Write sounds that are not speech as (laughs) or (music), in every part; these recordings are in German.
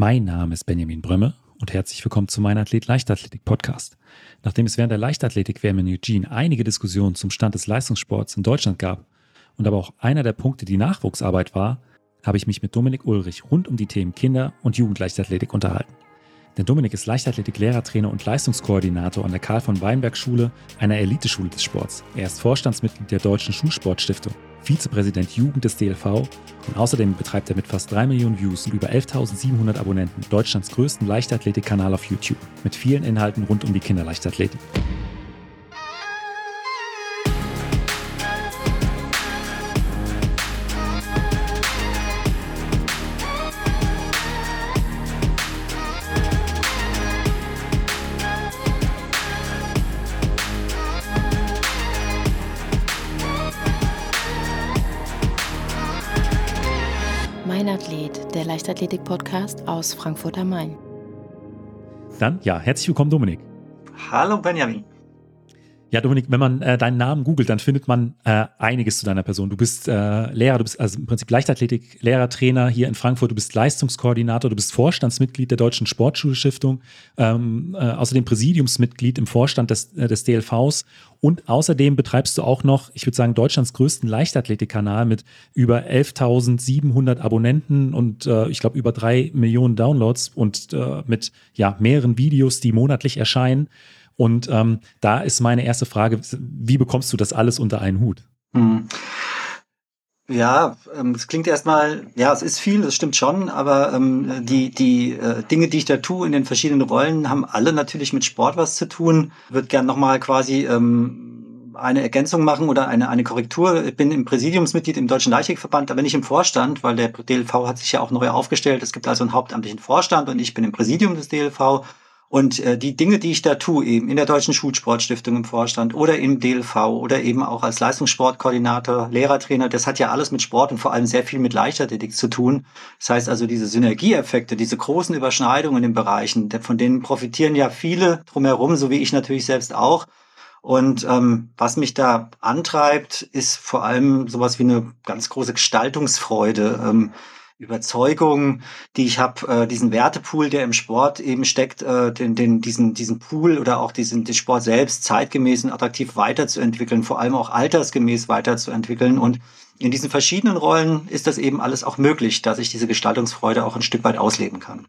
Mein Name ist Benjamin Brömme und herzlich willkommen zu meinem Athlet Leichtathletik Podcast. Nachdem es während der Leichtathletik WM in Eugene einige Diskussionen zum Stand des Leistungssports in Deutschland gab und aber auch einer der Punkte die Nachwuchsarbeit war, habe ich mich mit Dominik Ulrich rund um die Themen Kinder- und Jugendleichtathletik unterhalten. Denn Dominik ist Leichtathletik Lehrertrainer und Leistungskoordinator an der Karl von Weinberg Schule, einer Eliteschule des Sports. Er ist Vorstandsmitglied der Deutschen Schulsportstiftung Vizepräsident Jugend des DLV und außerdem betreibt er mit fast 3 Millionen Views und über 11.700 Abonnenten Deutschlands größten Leichtathletik-Kanal auf YouTube mit vielen Inhalten rund um die Kinderleichtathletik. Leichtathletik-Podcast aus Frankfurt am Main. Dann, ja, herzlich willkommen, Dominik. Hallo, Benjamin. Ja, Dominik, wenn man äh, deinen Namen googelt, dann findet man äh, einiges zu deiner Person. Du bist äh, Lehrer, du bist also im Prinzip Leichtathletik, Lehrertrainer hier in Frankfurt, du bist Leistungskoordinator, du bist Vorstandsmitglied der Deutschen Sportschulstiftung, ähm, äh, außerdem Präsidiumsmitglied im Vorstand des, äh, des DLVs und außerdem betreibst du auch noch, ich würde sagen, Deutschlands größten Leichtathletikkanal mit über 11.700 Abonnenten und äh, ich glaube über drei Millionen Downloads und äh, mit ja mehreren Videos, die monatlich erscheinen. Und ähm, da ist meine erste Frage, wie bekommst du das alles unter einen Hut? Hm. Ja, ähm, es klingt erstmal, ja, es ist viel, das stimmt schon, aber ähm, die, die äh, Dinge, die ich da tue in den verschiedenen Rollen, haben alle natürlich mit Sport was zu tun. Würde gern nochmal quasi ähm, eine Ergänzung machen oder eine, eine Korrektur. Ich bin im Präsidiumsmitglied im Deutschen Leichtathletikverband, aber nicht im Vorstand, weil der DLV hat sich ja auch neu aufgestellt. Es gibt also einen hauptamtlichen Vorstand und ich bin im Präsidium des DLV. Und äh, die Dinge, die ich da tue, eben in der Deutschen Schulsportstiftung im Vorstand oder im DLV oder eben auch als Leistungssportkoordinator, Lehrertrainer, das hat ja alles mit Sport und vor allem sehr viel mit Leichtathletik zu tun. Das heißt also, diese Synergieeffekte, diese großen Überschneidungen in den Bereichen, von denen profitieren ja viele drumherum, so wie ich natürlich selbst auch. Und ähm, was mich da antreibt, ist vor allem sowas wie eine ganz große Gestaltungsfreude. Ähm, Überzeugung, die ich habe, äh, diesen Wertepool, der im Sport eben steckt, äh, den, den, diesen, diesen Pool oder auch diesen den Sport selbst zeitgemäß und attraktiv weiterzuentwickeln, vor allem auch altersgemäß weiterzuentwickeln. Und in diesen verschiedenen Rollen ist das eben alles auch möglich, dass ich diese Gestaltungsfreude auch ein Stück weit ausleben kann.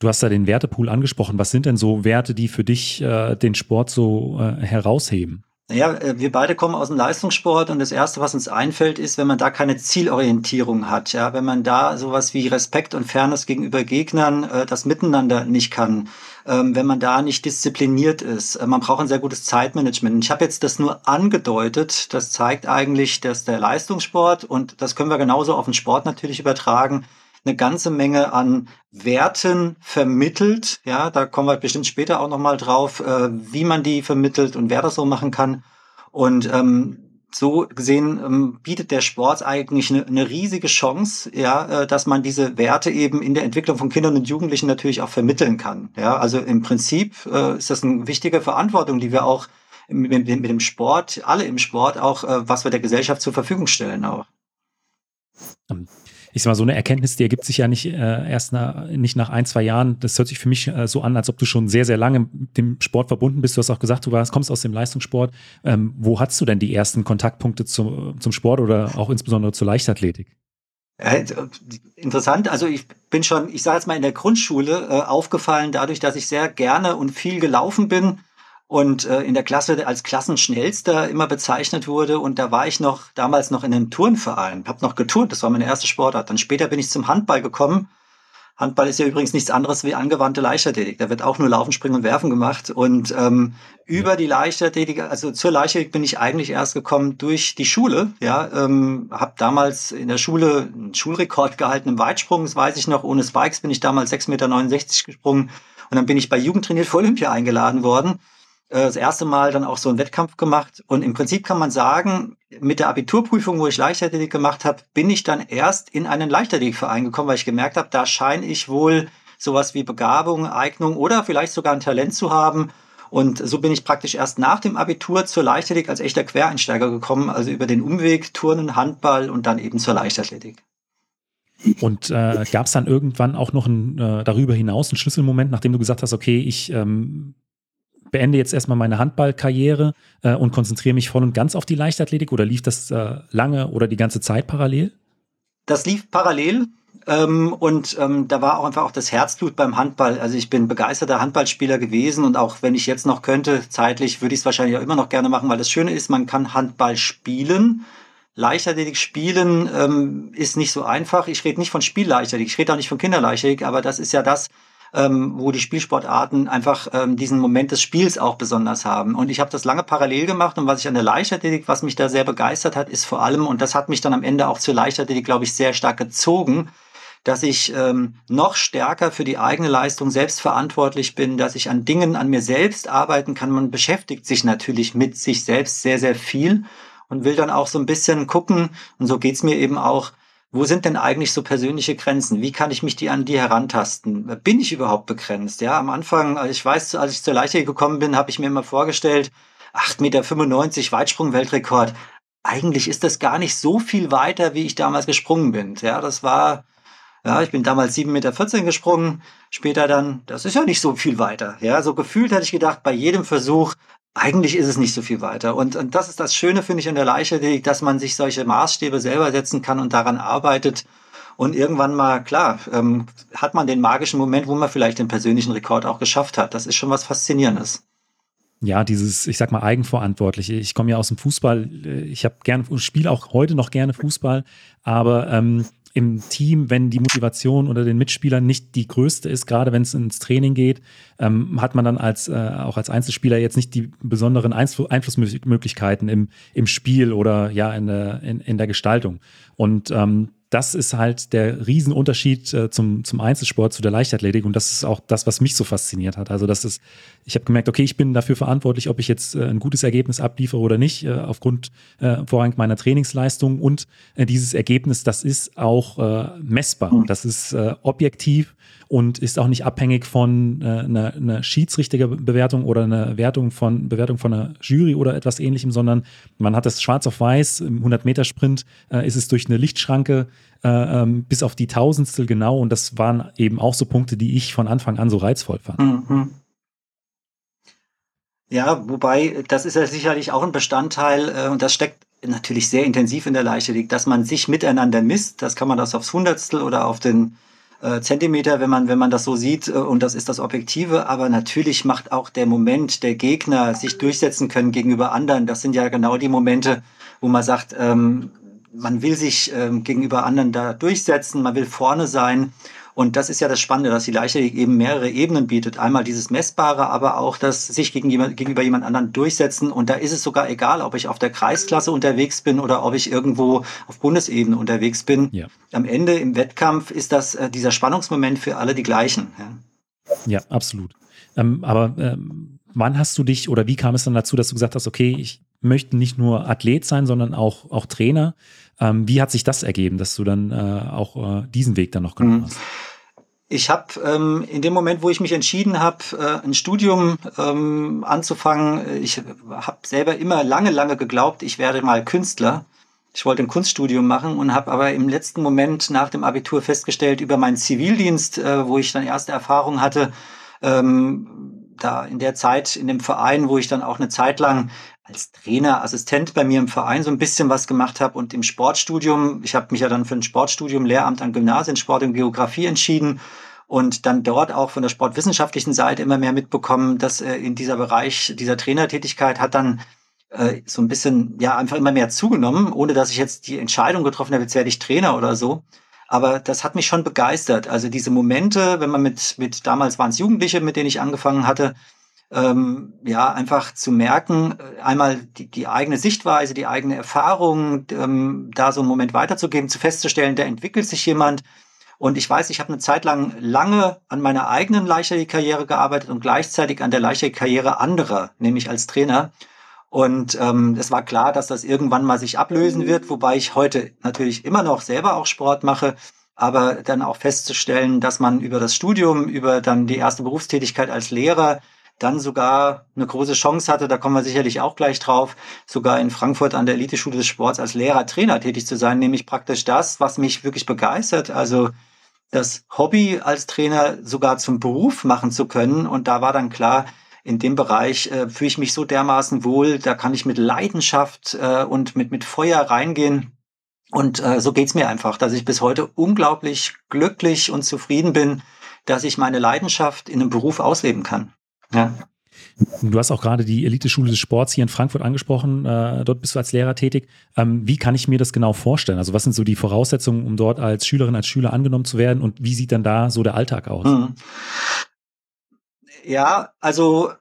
Du hast da den Wertepool angesprochen. Was sind denn so Werte, die für dich äh, den Sport so äh, herausheben? Naja, äh, wir beide kommen aus dem Leistungssport und das Erste, was uns einfällt, ist, wenn man da keine Zielorientierung hat, ja, wenn man da sowas wie Respekt und Fairness gegenüber Gegnern, äh, das Miteinander nicht kann, ähm, wenn man da nicht diszipliniert ist. Äh, man braucht ein sehr gutes Zeitmanagement. Ich habe jetzt das nur angedeutet, das zeigt eigentlich, dass der Leistungssport, und das können wir genauso auf den Sport natürlich übertragen, eine ganze Menge an Werten vermittelt. Ja, da kommen wir bestimmt später auch nochmal drauf, äh, wie man die vermittelt und wer das so machen kann. Und ähm, so gesehen ähm, bietet der Sport eigentlich eine, eine riesige Chance, ja, äh, dass man diese Werte eben in der Entwicklung von Kindern und Jugendlichen natürlich auch vermitteln kann. Ja, also im Prinzip äh, ist das eine wichtige Verantwortung, die wir auch mit, mit, dem Sport, alle im Sport auch, äh, was wir der Gesellschaft zur Verfügung stellen auch. Ich sag mal, so eine Erkenntnis, die ergibt sich ja nicht äh, erst nach, nicht nach ein, zwei Jahren. Das hört sich für mich äh, so an, als ob du schon sehr, sehr lange mit dem Sport verbunden bist. Du hast auch gesagt, du warst, kommst aus dem Leistungssport. Ähm, wo hattest du denn die ersten Kontaktpunkte zum, zum Sport oder auch insbesondere zur Leichtathletik? Äh, interessant, also ich bin schon, ich sage jetzt mal in der Grundschule äh, aufgefallen, dadurch, dass ich sehr gerne und viel gelaufen bin und äh, in der Klasse als Klassenschnellster immer bezeichnet wurde. Und da war ich noch damals noch in einem Turnverein, habe noch geturnt, das war meine erste Sportart. Dann später bin ich zum Handball gekommen. Handball ist ja übrigens nichts anderes wie angewandte Leichtathletik. Da wird auch nur Laufen, Springen und Werfen gemacht. Und ähm, über die Leichtathletik, also zur Leichtathletik bin ich eigentlich erst gekommen durch die Schule. Ja, ähm, habe damals in der Schule einen Schulrekord gehalten im Weitsprung, das weiß ich noch. Ohne Spikes bin ich damals 6,69 Meter gesprungen. Und dann bin ich bei Jugendtrainiert für Olympia eingeladen worden. Äh, das erste Mal dann auch so einen Wettkampf gemacht. Und im Prinzip kann man sagen, mit der Abiturprüfung, wo ich Leichtathletik gemacht habe, bin ich dann erst in einen Leichtathletikverein gekommen, weil ich gemerkt habe, da scheine ich wohl sowas wie Begabung, Eignung oder vielleicht sogar ein Talent zu haben. Und so bin ich praktisch erst nach dem Abitur zur Leichtathletik als echter Quereinsteiger gekommen, also über den Umweg Turnen, Handball und dann eben zur Leichtathletik. Und äh, gab es dann irgendwann auch noch ein, äh, darüber hinaus einen Schlüsselmoment, nachdem du gesagt hast, okay, ich ähm, beende jetzt erstmal meine Handballkarriere äh, und konzentriere mich voll und ganz auf die Leichtathletik oder lief das äh, lange oder die ganze Zeit parallel? Das lief parallel. Ähm, und ähm, da war auch einfach auch das Herzblut beim Handball. Also ich bin begeisterter Handballspieler gewesen und auch wenn ich jetzt noch könnte, zeitlich würde ich es wahrscheinlich auch immer noch gerne machen, weil das Schöne ist, man kann Handball spielen. Leichtathletik spielen ähm, ist nicht so einfach. Ich rede nicht von Spielleichtathletik, ich rede auch nicht von Kinderleichtathletik, aber das ist ja das, ähm, wo die Spielsportarten einfach ähm, diesen Moment des Spiels auch besonders haben. Und ich habe das lange parallel gemacht und was ich an der Leichtathletik, was mich da sehr begeistert hat, ist vor allem, und das hat mich dann am Ende auch zur Leichtathletik, glaube ich, sehr stark gezogen, dass ich ähm, noch stärker für die eigene Leistung selbst verantwortlich bin, dass ich an Dingen an mir selbst arbeiten kann. Man beschäftigt sich natürlich mit sich selbst sehr, sehr viel und will dann auch so ein bisschen gucken, und so geht's mir eben auch, wo sind denn eigentlich so persönliche Grenzen? Wie kann ich mich die an die herantasten? Bin ich überhaupt begrenzt? Ja, am Anfang, also ich weiß, als ich zur Leichtathletik gekommen bin, habe ich mir immer vorgestellt, 8,95 Meter Weitsprung-Weltrekord. Eigentlich ist das gar nicht so viel weiter, wie ich damals gesprungen bin. Ja, das war, ja, ich bin damals 7,14 Meter gesprungen, später dann, das ist ja nicht so viel weiter. Ja, so gefühlt hätte ich gedacht, bei jedem Versuch, eigentlich ist es nicht so viel weiter. Und, und das ist das Schöne, finde ich, in der Leichtathletik, dass man sich solche Maßstäbe selber setzen kann und daran arbeitet. Und irgendwann mal, klar, ähm, hat man den magischen Moment, wo man vielleicht den persönlichen Rekord auch geschafft hat. Das ist schon was Faszinierendes. Ja, dieses, ich sag mal, eigenverantwortliche. Ich komme ja aus dem Fußball. Ich habe gern, spiele auch heute noch gerne Fußball, aber ähm, im Team, wenn die Motivation unter den Mitspielern nicht die größte ist, gerade wenn es ins Training geht, ähm, hat man dann als äh, auch als Einzelspieler jetzt nicht die besonderen Einfl Einflussmöglichkeiten im, im Spiel oder ja in der, in, in der Gestaltung. Und ähm, das ist halt der Riesenunterschied äh, zum, zum Einzelsport, zu der Leichtathletik. Und das ist auch das, was mich so fasziniert hat. Also, das ist, ich habe gemerkt, okay, ich bin dafür verantwortlich, ob ich jetzt äh, ein gutes Ergebnis abliefere oder nicht, äh, aufgrund äh, vorrangig meiner Trainingsleistung. Und äh, dieses Ergebnis, das ist auch äh, messbar. Mhm. Das ist objektiv und ist auch nicht abhängig von einer, einer Schiedsrichterbewertung oder einer Wertung von Bewertung von einer Jury oder etwas ähnlichem, sondern man hat das schwarz auf weiß, im 100-Meter-Sprint äh, ist es durch eine Lichtschranke äh, ähm, bis auf die Tausendstel genau und das waren eben auch so Punkte, die ich von Anfang an so reizvoll fand. Mhm. Ja, wobei, das ist ja sicherlich auch ein Bestandteil äh, und das steckt natürlich sehr intensiv in der Leichtathletik, dass man sich miteinander misst. Das kann man das aufs Hundertstel oder auf den äh, Zentimeter, wenn man, wenn man das so sieht, äh, und das ist das Objektive, aber natürlich macht auch der Moment der Gegner sich durchsetzen können gegenüber anderen. Das sind ja genau die Momente, wo man sagt, ähm, man will sich ähm, gegenüber anderen da durchsetzen, man will vorne sein. Und das ist ja das Spannende, dass die Leichtathletik eben mehrere Ebenen bietet. Einmal dieses Messbare, aber auch das sich gegen jemand, gegenüber jemand anderen durchsetzen. Und da ist es sogar egal, ob ich auf der Kreisklasse unterwegs bin oder ob ich irgendwo auf Bundesebene unterwegs bin. Ja. Am Ende im Wettkampf ist das äh, dieser Spannungsmoment für alle die gleichen. Ja, ja absolut. Ähm, aber ähm, wann hast du dich oder wie kam es dann dazu, dass du gesagt hast, okay, ich möchte nicht nur Athlet sein, sondern auch, auch Trainer? Ähm, wie hat sich das ergeben, dass du dann äh, auch äh, diesen Weg dann noch genommen mhm. hast? Ich habe ähm, in dem Moment, wo ich mich entschieden habe, äh, ein Studium ähm, anzufangen, ich habe selber immer lange, lange geglaubt, ich werde mal Künstler. Ich wollte ein Kunststudium machen und habe aber im letzten Moment nach dem Abitur festgestellt, über meinen Zivildienst, äh, wo ich dann erste Erfahrungen hatte, ähm, da in der Zeit in dem Verein, wo ich dann auch eine Zeit lang als Trainer, Assistent bei mir im Verein so ein bisschen was gemacht habe und im Sportstudium, ich habe mich ja dann für ein Sportstudium, Lehramt an Gymnasien, Sport und Geografie entschieden und dann dort auch von der sportwissenschaftlichen Seite immer mehr mitbekommen, dass äh, in dieser Bereich dieser Trainertätigkeit hat dann äh, so ein bisschen ja einfach immer mehr zugenommen, ohne dass ich jetzt die Entscheidung getroffen habe, jetzt werde ich Trainer oder so. Aber das hat mich schon begeistert. Also diese Momente, wenn man mit, mit damals waren es Jugendliche, mit denen ich angefangen hatte, ähm, ja, einfach zu merken, äh, einmal die, die eigene Sichtweise, die eigene Erfahrung, ähm, da so einen Moment weiterzugeben, zu festzustellen, da entwickelt sich jemand. Und ich weiß, ich habe eine Zeit lang lange an meiner eigenen Leichtathletik-Karriere gearbeitet und gleichzeitig an der Leichtathletik-Karriere anderer, nämlich als Trainer. Und ähm, es war klar, dass das irgendwann mal sich ablösen wird, wobei ich heute natürlich immer noch selber auch Sport mache, aber dann auch festzustellen, dass man über das Studium, über dann die erste Berufstätigkeit als Lehrer dann sogar eine große Chance hatte, da kommen wir sicherlich auch gleich drauf, sogar in Frankfurt an der Eliteschule des Sports als Lehrer, Trainer tätig zu sein, nämlich praktisch das, was mich wirklich begeistert. Also das Hobby als Trainer sogar zum Beruf machen zu können. Und da war dann klar, in dem Bereich äh, fühle ich mich so dermaßen wohl, da kann ich mit Leidenschaft äh, und mit, mit Feuer reingehen. Und äh, so geht's mir einfach, dass ich bis heute unglaublich glücklich und zufrieden bin, dass ich meine Leidenschaft in einem Beruf ausleben kann. Ja. Du hast auch gerade die Eliteschule des Sports hier in Frankfurt angesprochen. Äh, dort bist du als Lehrer tätig. Ähm, wie kann ich mir das genau vorstellen? Also was sind so die Voraussetzungen, um dort als Schülerin, als Schüler angenommen zu werden? Und wie sieht dann da so der Alltag aus? Mhm. Ja, also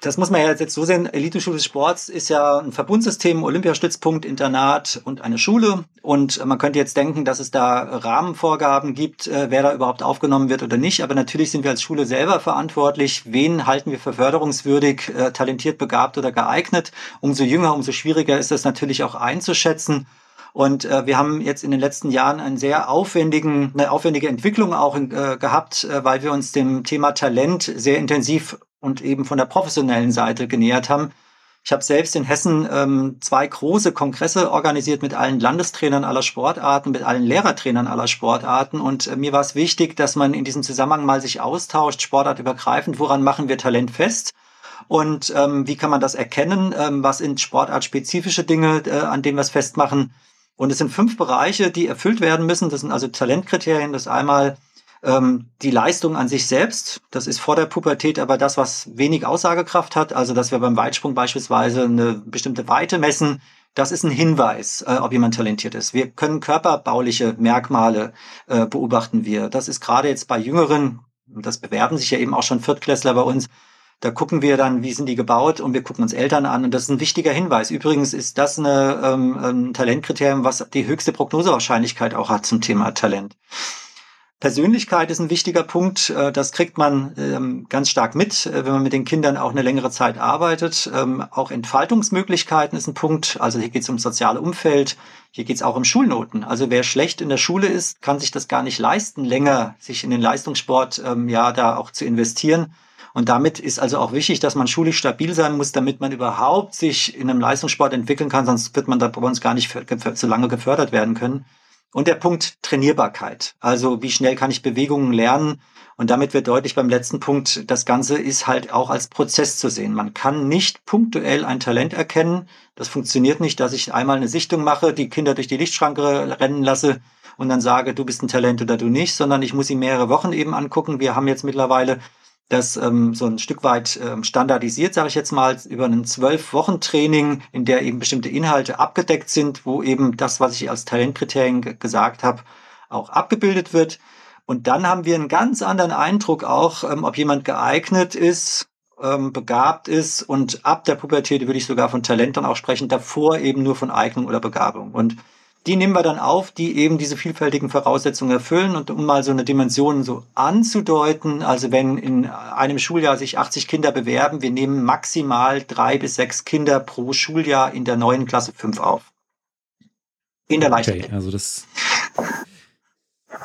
das muss man ja jetzt so sehen, Elite-Schule des Sports ist ja ein Verbundsystem, Olympiastützpunkt, Internat und eine Schule. Und man könnte jetzt denken, dass es da Rahmenvorgaben gibt, äh, wer da überhaupt aufgenommen wird oder nicht. Aber natürlich sind wir als Schule selber verantwortlich. Wen halten wir für förderungswürdig, äh, talentiert, begabt oder geeignet? Umso jünger, umso schwieriger ist das natürlich auch einzuschätzen. Und äh, wir haben jetzt in den letzten Jahren einen sehr aufwendigen, eine aufwendige Entwicklung auch äh, gehabt, äh, weil wir uns dem Thema Talent sehr intensiv und eben von der professionellen Seite genähert haben. Ich habe selbst in Hessen ähm, zwei große Kongresse organisiert mit allen Landestrainern aller Sportarten, mit allen Lehrertrainern aller Sportarten. Und äh, mir war es wichtig, dass man in diesem Zusammenhang mal sich austauscht, sportartübergreifend, woran machen wir Talent fest und ähm, wie kann man das erkennen, ähm, was sind sportartspezifische Dinge, äh, an denen wir es festmachen. Und es sind fünf Bereiche, die erfüllt werden müssen. Das sind also Talentkriterien. Das ist einmal ähm, die Leistung an sich selbst, das ist vor der Pubertät aber das, was wenig Aussagekraft hat. Also, dass wir beim Weitsprung beispielsweise eine bestimmte Weite messen, das ist ein Hinweis, äh, ob jemand talentiert ist. Wir können körperbauliche Merkmale äh, beobachten wir. Das ist gerade jetzt bei Jüngeren, das bewerben sich ja eben auch schon Viertklässler bei uns, da gucken wir dann, wie sind die gebaut und wir gucken uns Eltern an und das ist ein wichtiger Hinweis. Übrigens ist das eine, ähm, ein Talentkriterium, was die höchste Prognosewahrscheinlichkeit auch hat zum Thema Talent. Persönlichkeit ist ein wichtiger Punkt. Äh, das kriegt man ähm, ganz stark mit, äh, wenn man mit den Kindern auch eine längere Zeit arbeitet. Ähm, auch Entfaltungsmöglichkeiten ist ein Punkt. Also hier geht es um soziale Umfeld. Hier geht es auch um Schulnoten. Also wer schlecht in der Schule ist, kann sich das gar nicht leisten, länger sich in den Leistungssport ähm, ja da auch zu investieren. Und damit ist also auch wichtig, dass man schulisch stabil sein muss, damit man überhaupt sich in einem Leistungssport entwickeln kann. Sonst wird man da bei uns gar nicht so lange gefördert werden können. Und der Punkt Trainierbarkeit. Also wie schnell kann ich Bewegungen lernen? Und damit wird deutlich beim letzten Punkt, das Ganze ist halt auch als Prozess zu sehen. Man kann nicht punktuell ein Talent erkennen. Das funktioniert nicht, dass ich einmal eine Sichtung mache, die Kinder durch die Lichtschranke rennen lasse und dann sage, du bist ein Talent oder du nicht, sondern ich muss sie mehrere Wochen eben angucken. Wir haben jetzt mittlerweile das ähm, so ein Stück weit ähm, standardisiert, sage ich jetzt mal, über einen zwölf Wochen Training, in der eben bestimmte Inhalte abgedeckt sind, wo eben das, was ich als Talentkriterien gesagt habe, auch abgebildet wird. Und dann haben wir einen ganz anderen Eindruck auch, ähm, ob jemand geeignet ist, ähm, begabt ist und ab der Pubertät würde ich sogar von Talent dann auch sprechen, davor eben nur von Eignung oder Begabung. Und die nehmen wir dann auf, die eben diese vielfältigen Voraussetzungen erfüllen. Und um mal so eine Dimension so anzudeuten, also wenn in einem Schuljahr sich 80 Kinder bewerben, wir nehmen maximal drei bis sechs Kinder pro Schuljahr in der neuen Klasse 5 auf. In der Leichtathletik. Okay, also das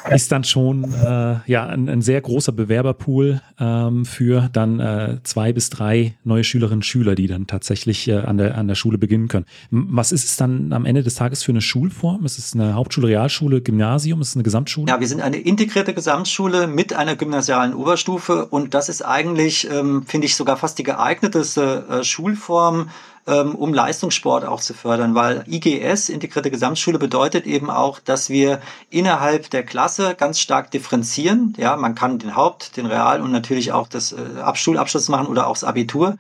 ist dann schon äh, ja ein, ein, sehr großer Bewerberpool ähm, für dann äh, zwei bis drei neue Schülerinnen und Schüler, die dann tatsächlich äh, an, der, an der Schule beginnen können. Was ist es dann am Ende des Tages für eine Schulform? Ist es eine Hauptschule, Realschule, Gymnasium? Ist es eine Gesamtschule? Ja, wir sind eine integrierte Gesamtschule mit einer gymnasialen Oberstufe und das ist eigentlich, ähm, finde ich, sogar fast die geeigneteste äh, Schulform um Leistungssport auch zu fördern, weil IGS, Integrierte Gesamtschule, bedeutet eben auch, dass wir innerhalb der Klasse ganz stark differenzieren. Ja, man kann den Haupt-, den Real- und natürlich auch das äh, Schulabschluss machen oder auch das Abitur.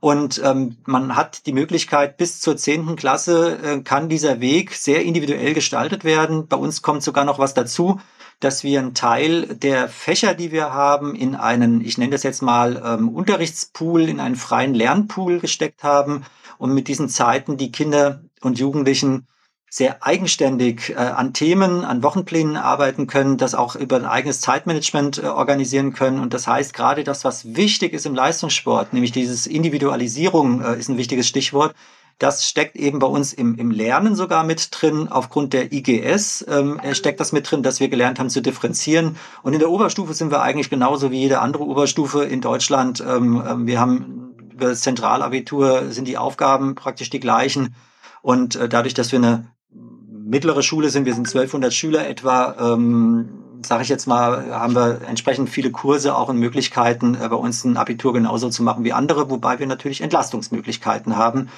Und ähm, man hat die Möglichkeit, bis zur zehnten Klasse äh, kann dieser Weg sehr individuell gestaltet werden. Bei uns kommt sogar noch was dazu, dass wir einen Teil der Fächer, die wir haben, in einen, ich nenne das jetzt mal ähm, Unterrichtspool, in einen freien Lernpool gesteckt haben und mit diesen Zeiten die Kinder und Jugendlichen sehr eigenständig äh, an Themen, an Wochenplänen arbeiten können, das auch über ein eigenes Zeitmanagement äh, organisieren können. Und das heißt, gerade das, was wichtig ist im Leistungssport, nämlich dieses Individualisierung äh, ist ein wichtiges Stichwort, Das steckt eben bei uns im, im Lernen sogar mit drin. Aufgrund der IGS ähm, steckt das mit drin, dass wir gelernt haben zu differenzieren. Und in der Oberstufe sind wir eigentlich genauso wie jede andere Oberstufe in Deutschland. Ähm, ähm wir haben über das Zentralabitur sind die Aufgaben praktisch die gleichen. Und äh, dadurch, dass wir eine mittlere Schule sind, wir sind 1200 Schüler etwa, ähm, sage ich jetzt mal, haben wir entsprechend viele Kurse auch und Möglichkeiten, äh, bei uns ein Abitur genauso zu machen wie andere, wobei wir natürlich Entlastungsmöglichkeiten haben.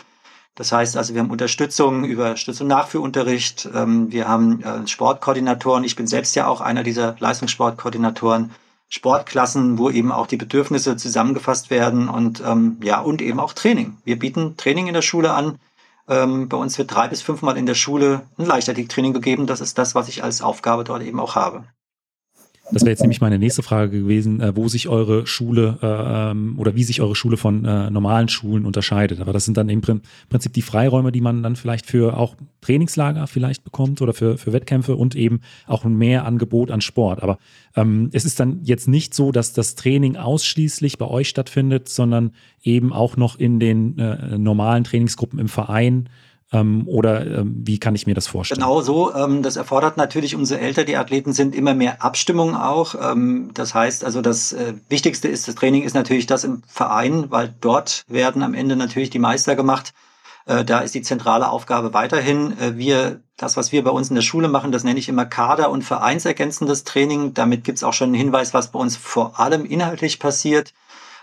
Das heißt also, wir haben Unterstützung über Stütz- und Nachführunterricht. Ähm, wir haben äh, Sportkoordinatoren. Ich bin selbst ja auch einer dieser Leistungssportkoordinatoren. Sportklassen, wo eben auch die Bedürfnisse zusammengefasst werden und ähm, ja und eben auch Training. Wir bieten Training in der Schule an. Ähm, bei uns wird drei bis fünfmal in der Schule ein Leichtathletiktraining gegeben. Das ist das, was ich als Aufgabe dort eben auch habe. Das wäre jetzt nämlich meine nächste Frage gewesen, äh, wo sich eure Schule äh, ähm, oder wie sich eure Schule von äh, normalen Schulen unterscheidet. Aber das sind dann im Prinzip die Freiräume, die man dann vielleicht für auch Trainingslager vielleicht bekommt oder für, für Wettkämpfe und eben auch ein mehr Angebot an Sport. Aber ähm, es ist dann jetzt nicht so, dass das Training ausschließlich bei euch stattfindet, sondern eben auch noch in den äh, normalen Trainingsgruppen im Verein ähm, oder ähm, wie kann ich mir das vorstellen? Genau so. Ähm, das erfordert natürlich, umso älter die Athleten sind, immer mehr Abstimmung auch. Ähm, das heißt also, das äh, Wichtigste ist, das Training ist natürlich das im Verein, weil dort werden am Ende natürlich die Meister gemacht. Äh, da ist die zentrale Aufgabe weiterhin. Äh, wir, das, was wir bei uns in der Schule machen, das nenne ich immer Kader- und vereinsergänzendes Training. Damit gibt es auch schon einen Hinweis, was bei uns vor allem inhaltlich passiert.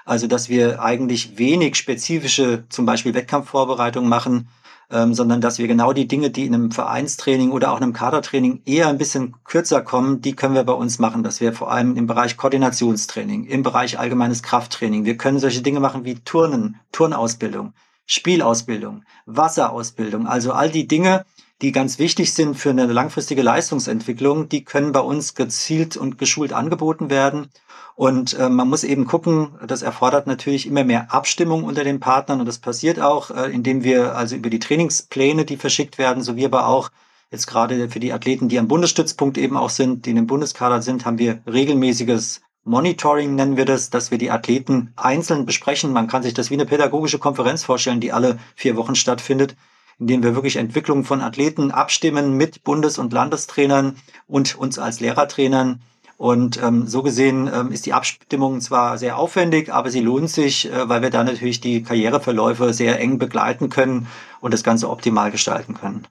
Also, dass wir eigentlich wenig spezifische, zum Beispiel Wettkampfvorbereitungen machen, ähm, sondern dass wir genau die Dinge, die in einem Vereinstraining oder auch einem Kadertraining eher ein bisschen kürzer kommen, die können wir bei uns machen. Dass wir vor allem im Bereich Koordinationstraining, im Bereich allgemeines Krafttraining, wir können solche Dinge machen wie Turnen, Turnausbildung, Spielausbildung, Wasserausbildung, also all die Dinge, die ganz wichtig sind für eine langfristige Leistungsentwicklung, die können bei uns gezielt und geschult angeboten werden. Und äh, man muss eben gucken, das erfordert natürlich immer mehr Abstimmung unter den Partnern und das passiert auch, äh, indem wir also über die Trainingspläne, die verschickt werden, sowie aber auch jetzt gerade für die Athleten, die am Bundesstützpunkt eben auch sind, die in dem Bundeskader sind, haben wir regelmäßiges Monitoring nennen wir das, dass wir die Athleten einzeln besprechen. Man kann sich das wie eine pädagogische Konferenz vorstellen, die alle vier Wochen stattfindet, in denen wir wirklich Entwicklung von Athleten abstimmen mit Bundes- und Landestrainern und uns als Lehrertrainern und ähm, so gesehen ähm, ist die Abstimmung zwar sehr aufwendig, aber sie lohnt sich, äh, weil wir da natürlich die Karriereverläufe sehr eng begleiten können und das Ganze optimal gestalten können.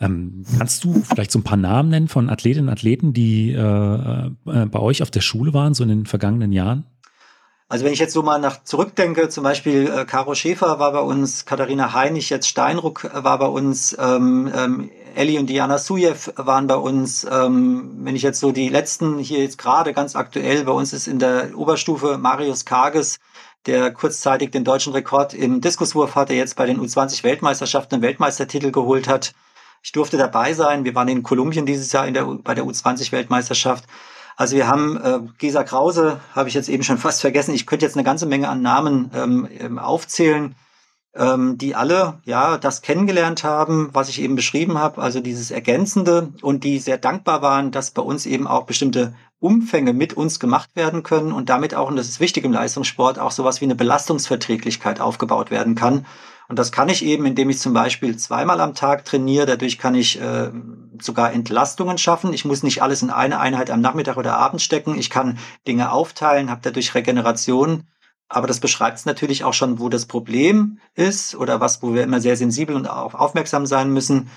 Ähm, kannst du vielleicht so ein paar Namen nennen von Athletinnen und Athleten, die äh, äh, bei euch auf der Schule waren, so in den vergangenen Jahren? Also wenn ich jetzt so mal nach zurückdenke, zum Beispiel äh, Caro Schäfer war bei uns, Katharina Heinig, jetzt Steinruck äh, war bei uns, ähm, ähm, Ellie und Diana Sujev waren bei uns. Ähm, wenn ich jetzt so die letzten hier jetzt gerade ganz aktuell, bei uns ist in der Oberstufe Marius Kages, der kurzzeitig den deutschen Rekord im Diskuswurf hatte, jetzt bei den U20-Weltmeisterschaften einen Weltmeistertitel geholt hat. Ich durfte dabei sein. Wir waren in Kolumbien dieses Jahr in der, bei der U20-Weltmeisterschaft. Also wir haben äh, Gesa Krause, habe ich jetzt eben schon fast vergessen. Ich könnte jetzt eine ganze Menge an Namen ähm, ähm, aufzählen, ähm, die alle ja das kennengelernt haben, was ich eben beschrieben habe, also dieses Ergänzende und die sehr dankbar waren, dass bei uns eben auch bestimmte Umfänge mit uns gemacht werden können und damit auch, und das ist wichtig im Leistungssport, auch sowas wie eine Belastungsverträglichkeit aufgebaut werden kann. Und das kann ich eben, indem ich zum Beispiel zweimal am Tag trainiere. Dadurch kann ich äh, sogar Entlastungen schaffen. Ich muss nicht alles in eine Einheit am Nachmittag oder Abend stecken. Ich kann Dinge aufteilen, habe dadurch Regeneration. Aber das beschreibt es natürlich auch schon, wo das Problem ist oder was, wo wir immer sehr sensibel und auch aufmerksam sein müssen.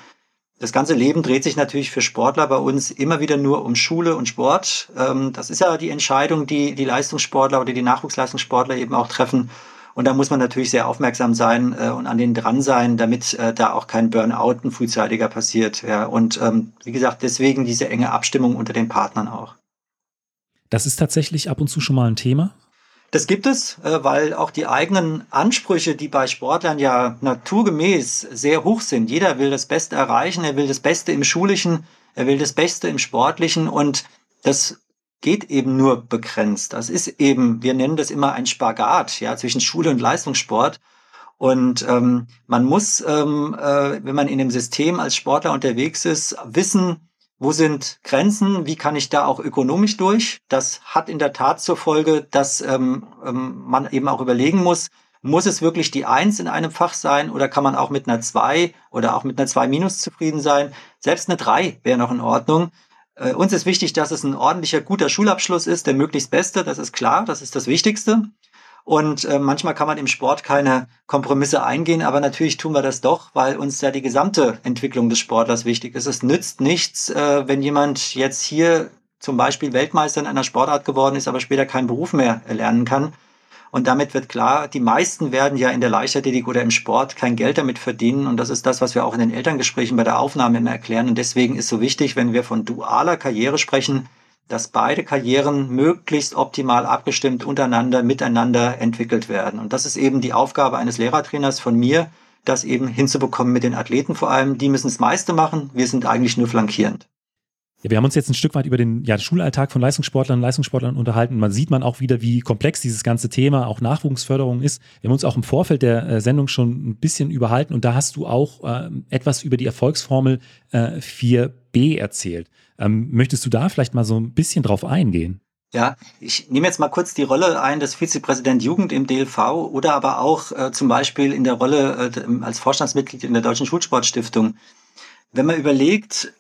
Das ganze Leben dreht sich natürlich für Sportler bei uns immer wieder nur um Schule und Sport. Ähm, das ist ja die Entscheidung, die die Leistungssportler oder die Nachwuchsleistungssportler eben auch treffen. Und da muss man natürlich sehr aufmerksam sein äh, und an denen dran sein, damit äh, da auch kein Burnout ein frühzeitiger passiert. Ja. Und ähm, wie gesagt, deswegen diese enge Abstimmung unter den Partnern auch. Das ist tatsächlich ab und zu schon mal ein Thema. Das gibt es, äh, weil auch die eigenen Ansprüche, die bei Sportlern ja naturgemäß sehr hoch sind. Jeder will das Beste erreichen, er will das Beste im Schulischen, er will das Beste im Sportlichen und das geht eben nur begrenzt. Das ist eben, wir nennen das immer ein Spagat, ja, zwischen Schule und Leistungssport. Und ähm, man muss, ähm, äh, wenn man in dem System als Sportler unterwegs ist, wissen, wo sind Grenzen, wie kann ich da auch ökonomisch durch. Das hat in der Tat zur Folge, dass ähm, ähm, man eben auch überlegen muss, Muss es wirklich die Eins in einem Fach sein oder kann man auch mit einer Zwei oder auch mit einer Zwei minus zufrieden sein? Selbst eine Drei wäre noch in Ordnung. Äh, uns ist wichtig, dass es ein ordentlicher, guter Schulabschluss ist, der möglichst beste, das ist klar, das ist das Wichtigste. Und äh, manchmal kann man im Sport keine Kompromisse eingehen, aber natürlich tun wir das doch, weil uns ja die gesamte Entwicklung des Sportlers wichtig ist. Es nützt nichts, äh, wenn jemand jetzt hier zum Beispiel Weltmeister in einer Sportart geworden ist, aber später keinen Beruf mehr erlernen kann. Und damit wird klar, die meisten werden ja in der Leichtathletik oder im Sport kein Geld damit verdienen. Und das ist das, was wir auch in den Elterngesprächen bei der Aufnahme immer erklären. Und deswegen ist so wichtig, wenn wir von dualer Karriere sprechen, dass beide Karrieren möglichst optimal abgestimmt untereinander, miteinander entwickelt werden. Und das ist eben die Aufgabe eines Lehrertrainers von mir, das eben hinzubekommen mit den Athleten vor allem. Die müssen das meiste machen. Wir sind eigentlich nur flankierend. Ja, wir haben uns jetzt ein Stück weit über den ja, Schulalltag von Leistungssportlern und Leistungssportlern unterhalten. Man sieht man auch wieder, wie komplex dieses ganze Thema, auch Nachwuchsförderung ist. Wir haben uns auch im Vorfeld der äh, Sendung schon ein bisschen überhalten und da hast du auch äh, etwas über die Erfolgsformel äh, 4b erzählt. Ähm, möchtest du da vielleicht mal so ein bisschen drauf eingehen? Ja, ich nehme jetzt mal kurz die Rolle ein des Vizepräsident Jugend im DLV oder aber auch äh, zum Beispiel in der Rolle äh, als Vorstandsmitglied in der Deutschen Schulsportstiftung. Wenn man überlegt,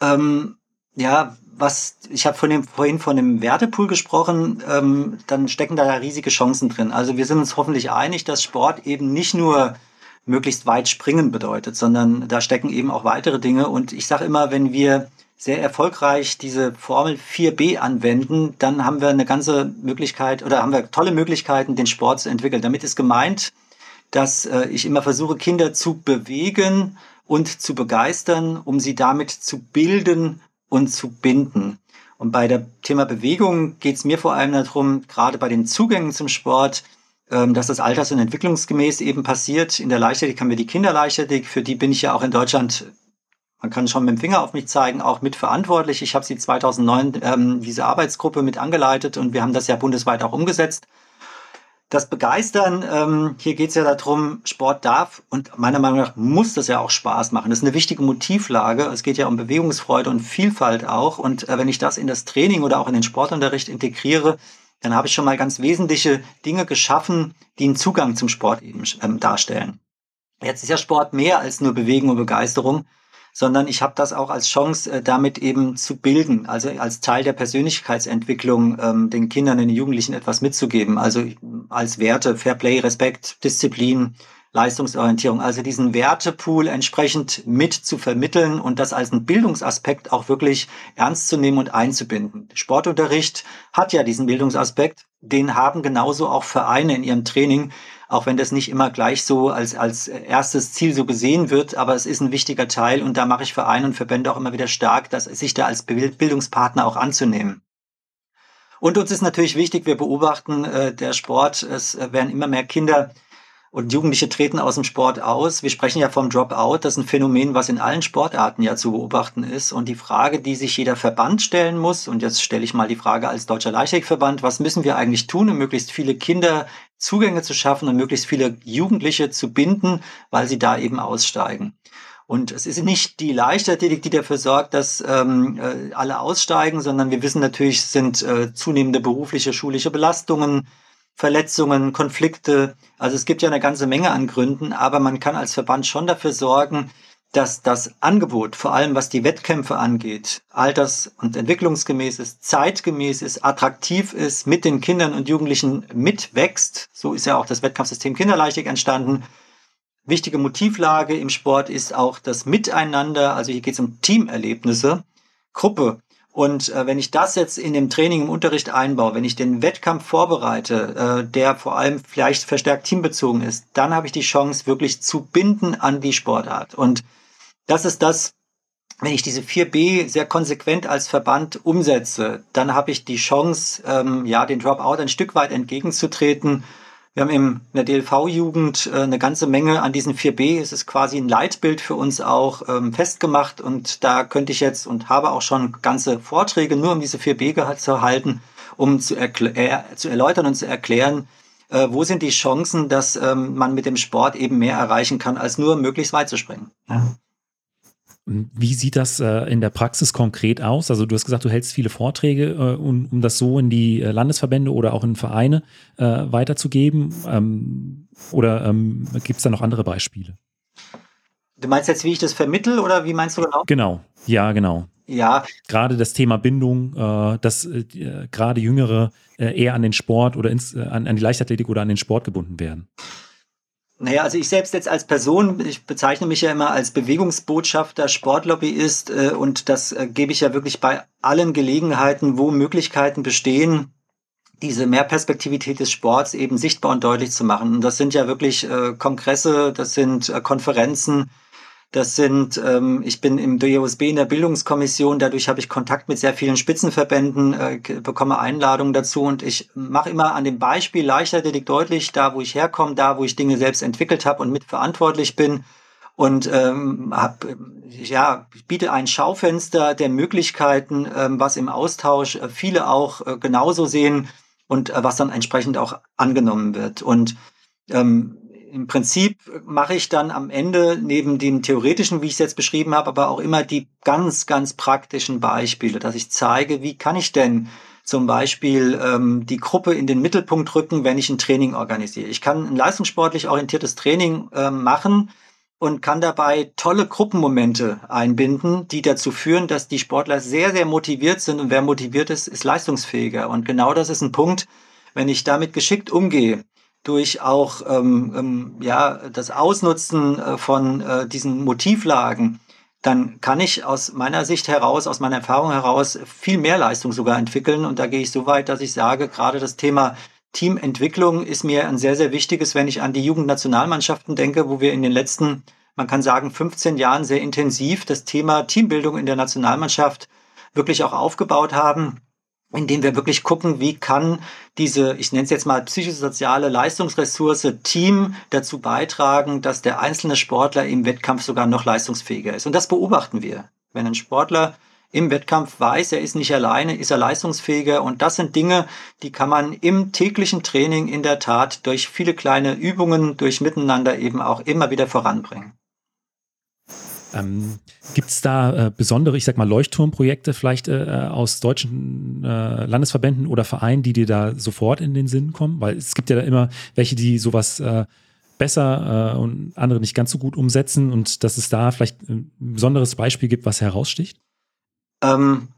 ähm, ja, was ich habe von dem, vorhin von dem Wertepool gesprochen, ähm, dann stecken da riesige Chancen drin. Also wir sind uns hoffentlich einig, dass Sport eben nicht nur möglichst weit springen bedeutet, sondern da stecken eben auch weitere Dinge. Und ich sage immer, wenn wir sehr erfolgreich diese Formel 4b anwenden, dann haben wir eine ganze Möglichkeit oder haben wir tolle Möglichkeiten, den Sport zu entwickeln. Damit ist gemeint, dass äh, ich immer versuche, Kinder zu bewegen, und zu begeistern, um sie damit zu bilden und zu binden. Und bei der Thema Bewegung geht es mir vor allem darum, gerade bei den Zugängen zum Sport, ähm, dass das alters- und entwicklungsgemäß eben passiert. In der Leichtathletik haben wir die Kinderleichtathletik, für die bin ich ja auch in Deutschland, man kann schon mit dem Finger auf mich zeigen, auch mitverantwortlich. Ich habe sie 2009, ähm, diese Arbeitsgruppe mit angeleitet und wir haben das ja bundesweit auch umgesetzt das Begeistern, ähm, hier geht es ja darum, Sport darf und meiner Meinung nach muss das ja auch Spaß machen. Das ist eine wichtige Motivlage. Es geht ja um Bewegungsfreude und Vielfalt auch. Und äh, wenn ich das in das Training oder auch in den Sportunterricht integriere, dann habe ich schon mal ganz wesentliche Dinge geschaffen, die einen Zugang zum Sport eben ähm, darstellen. Jetzt ist ja Sport mehr als nur Bewegung und Begeisterung sondern ich habe das auch als Chance, äh, damit eben zu bilden, also als Teil der Persönlichkeitsentwicklung ähm, den Kindern, den Jugendlichen etwas mitzugeben, also als Werte, Fairplay, Respekt, Disziplin, Leistungsorientierung, also diesen Wertepool entsprechend mit zu vermitteln und das als einen Bildungsaspekt auch wirklich ernst zu nehmen und einzubinden. Sportunterricht hat ja diesen Bildungsaspekt, den haben genauso auch Vereine in ihrem Training, auch wenn das nicht immer gleich so als, als erstes Ziel so gesehen wird, aber es ist ein wichtiger Teil und da mache ich Vereine und Verbände auch immer wieder stark, dass sich da als Bildungspartner auch anzunehmen. Und uns ist natürlich wichtig, wir beobachten äh, der Sport, es werden immer mehr Kinder und Jugendliche treten aus dem Sport aus. Wir sprechen ja vom Dropout. Das ist ein Phänomen, was in allen Sportarten ja zu beobachten ist. Und die Frage, die sich jeder Verband stellen muss, und jetzt stelle ich mal die Frage als Deutscher Leichtathletikverband, was müssen wir eigentlich tun, um möglichst viele Kinder Zugänge zu schaffen und möglichst viele Jugendliche zu binden, weil sie da eben aussteigen. Und es ist nicht die Leichtathletik, die dafür sorgt, dass ähm, äh, alle aussteigen, sondern wir wissen natürlich, es sind äh, zunehmende berufliche, schulische Belastungen, Verletzungen, Konflikte. Also es gibt ja eine ganze Menge an Gründen, aber man kann als Verband schon dafür sorgen, dass das Angebot, vor allem was die Wettkämpfe angeht, alters- und entwicklungsgemäß ist, zeitgemäß ist, attraktiv ist, mit den Kindern und Jugendlichen mitwächst. So ist ja auch das Wettkampfsystem Kinderleichtig entstanden. Wichtige Motivlage im Sport ist auch das Miteinander. Also hier geht es um Teamerlebnisse, Gruppe, und äh, wenn ich das jetzt in dem Training im Unterricht einbaue, wenn ich den Wettkampf vorbereite, äh, der vor allem vielleicht verstärkt teambezogen ist, dann habe ich die Chance, wirklich zu binden an die Sportart. Und das ist das, wenn ich diese 4b sehr konsequent als Verband umsetze, dann habe ich die Chance, ähm, ja, den Dropout ein Stück weit entgegenzutreten wir haben in der DLV-Jugend äh, eine ganze Menge an diesen 4b. Es ist quasi ein Leitbild für uns auch ähm, festgemacht und da könnte ich jetzt und habe auch schon ganze Vorträge nur um diese 4b zu halten, um zu, äh, zu erläutern und zu erklären, äh, wo sind die Chancen, dass ähm, man mit dem Sport eben mehr erreichen kann, als nur möglichst weit zu springen. Ja. Wie sieht das äh, in der Praxis konkret aus? Also du hast gesagt, du hältst viele Vorträge, äh, um, um das so in die äh, Landesverbände oder auch in Vereine weiterzugeben. Ähm, oder ähm, gibt es da noch andere Beispiele? Du meinst jetzt, wie ich das vermittel oder wie meinst du genau? Genau, ja, genau. Ja. Gerade das Thema Bindung, dass gerade Jüngere eher an den Sport oder ins, an, an die Leichtathletik oder an den Sport gebunden werden. Naja, also ich selbst jetzt als Person, ich bezeichne mich ja immer als Bewegungsbotschafter, Sportlobbyist äh, und das äh, gebe ich ja wirklich bei allen Gelegenheiten, wo Möglichkeiten bestehen, diese Mehrperspektivität des Sports eben sichtbar und deutlich zu machen. Und das sind ja wirklich äh, Kongresse, das sind äh, Konferenzen, das sind, ähm, ich bin im DOSB in der Bildungskommission, dadurch habe ich Kontakt mit sehr vielen Spitzenverbänden, äh, bekomme Einladungen dazu. Und ich mache immer an dem Beispiel Leichtathletik deutlich, da wo ich herkomme, da wo ich Dinge selbst entwickelt habe und mitverantwortlich bin. Und ähm, hab, ja, ich biete ein Schaufenster der Möglichkeiten, ähm, was im Austausch äh, viele auch äh, genauso sehen und äh, was dann entsprechend auch angenommen wird. Und ähm, im Prinzip mache ich dann am Ende neben dem theoretischen, wie ich es jetzt beschrieben habe, aber auch immer die ganz, ganz praktischen Beispiele, dass ich zeige, wie kann ich denn zum Beispiel ähm, die Gruppe in den Mittelpunkt rücken, wenn ich ein Training organisiere. Ich kann ein leistungssportlich orientiertes Training äh, machen und kann dabei tolle Gruppenmomente einbinden, die dazu führen, dass die Sportler sehr, sehr motiviert sind und wer motiviert ist, ist leistungsfähiger. Und genau das ist ein Punkt, wenn ich damit geschickt umgehe, durch auch ähm, ähm, ja, das Ausnutzen äh, von äh, diesen Motivlagen, dann kann ich aus meiner Sicht heraus, aus meiner Erfahrung heraus viel mehr Leistung sogar entwickeln. Und da gehe ich so weit, dass ich sage, gerade das Thema Teamentwicklung ist mir ein sehr, sehr wichtiges, wenn ich an die Jugendnationalmannschaften denke, wo wir in den letzten, man kann sagen, 15 Jahren sehr intensiv das Thema Teambildung in der Nationalmannschaft wirklich auch aufgebaut haben indem wir wirklich gucken, wie kann diese, ich nenne es jetzt mal psychosoziale Leistungsressource Team dazu beitragen, dass der einzelne Sportler im Wettkampf sogar noch leistungsfähiger ist. Und das beobachten wir. Wenn ein Sportler im Wettkampf weiß, er ist nicht alleine, ist er leistungsfähiger. Und das sind Dinge, die kann man im täglichen Training in der Tat durch viele kleine Übungen, durch Miteinander eben auch immer wieder voranbringen. Ähm, Gibt es da äh, besondere, ich sag mal, Leuchtturmprojekte vielleicht äh, aus deutschen äh, Landesverbänden oder Vereinen, die dir da sofort in den Sinn kommen? Weil es gibt ja da immer welche, die sowas äh, besser äh, und andere nicht ganz so gut umsetzen und dass es da vielleicht ein besonderes Beispiel gibt, was heraussticht? Ähm,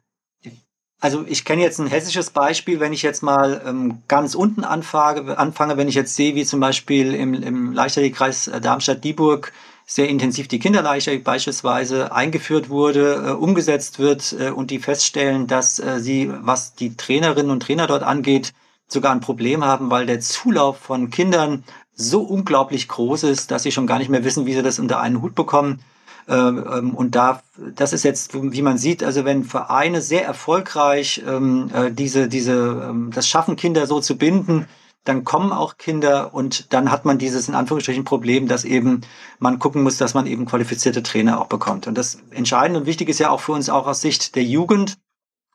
also ich kenne jetzt ein hessisches Beispiel, wenn ich jetzt mal ähm, ganz unten anfange, anfange, wenn ich jetzt sehe, wie zum Beispiel im, im Leichtathletikkreis äh, Darmstadt-Dieburg sehr intensiv die Kinderleiche beispielsweise eingeführt wurde, äh, umgesetzt wird äh, und die feststellen, dass äh, sie, was die Trainerinnen und Trainer dort angeht, sogar ein Problem haben, weil der Zulauf von Kindern so unglaublich groß ist, dass sie schon gar nicht mehr wissen, wie sie das unter einen Hut bekommen. Ähm, ähm, und da, das ist jetzt, wie man sieht, also wenn Vereine sehr erfolgreich ähm, äh, diese, diese, das schaffen, Kinder so zu binden, dann kommen auch Kinder und dann hat man dieses in Anführungsstrichen Problem, dass eben man gucken muss, dass man eben qualifizierte Trainer auch bekommt. Und das Entscheidende und Wichtige ist ja auch für uns auch aus Sicht der Jugend.